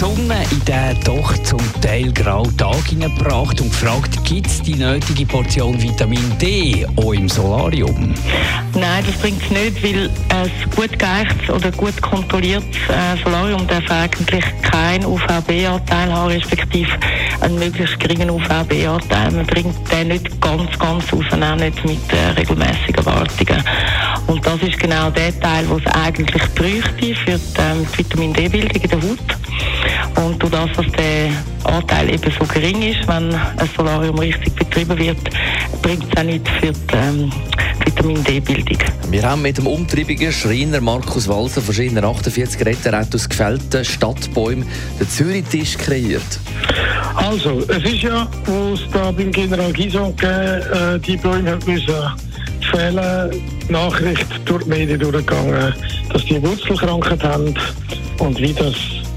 Sonne in diesen doch zum Teil grauen Tag hineingebracht und gefragt, gibt es die nötige Portion Vitamin D auch im Solarium? Nein, das bringt es nicht, weil ein gut geeichtes oder gut kontrolliertes äh, Solarium darf eigentlich keinen UVB-Anteil haben, respektive einen möglichst geringen UVB-Anteil. Man bringt den nicht ganz, ganz raus, auch nicht mit äh, regelmäßigen Wartungen. Und das ist genau der Teil, den es eigentlich bräuchte für die, ähm, die Vitamin D-Bildung in der Haut. Und durch das, dass der Anteil eben so gering ist, wenn ein Solarium richtig betrieben wird, bringt es auch nicht für die ähm, Vitamin D-Bildung. Wir haben mit dem umtriebigen Schreiner Markus Walser verschiedene 48 Retter aus gefällten Stadtbäumen den Zürich-Tisch kreiert. Also, es ist ja, wo es da beim General Gison äh, die Bäume hat müssen fehlen, Nachricht durch die Medien durchgegangen, dass die Wurzelkrankheit haben und wie das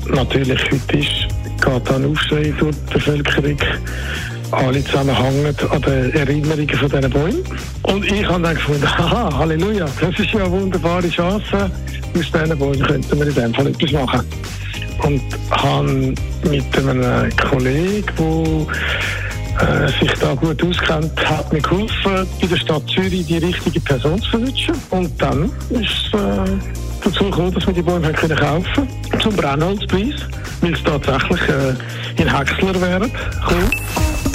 natürlich heute ist, geht dann Aufschrei durch die Bevölkerung. Alle zusammenhängen an den Erinnerungen von diesen Bäumen. Und ich habe dann gefunden, haha, Halleluja, das ist ja eine wunderbare Chance. Aus diesen Bäumen könnten wir in dem Fall etwas machen. Und habe mit einem Kollegen, der äh, sich da gut auskennt, hat mir geholfen, bei der Stadt Zürich die richtige Person zu verwünschen. Und dann ist äh, dazu gekommen, dass wir die Bäume haben können kaufen zum Brennholzpreis, weil es tatsächlich äh, in Häcksler wären. Cool.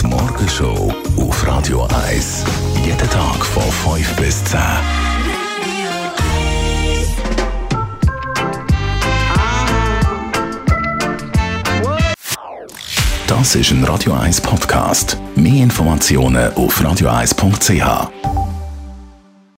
Die Morgenshow auf Radio 1. Jeden Tag von 5 bis 10. Das ist ein Radio 1 Podcast. Mehr Informationen auf radio1.ch.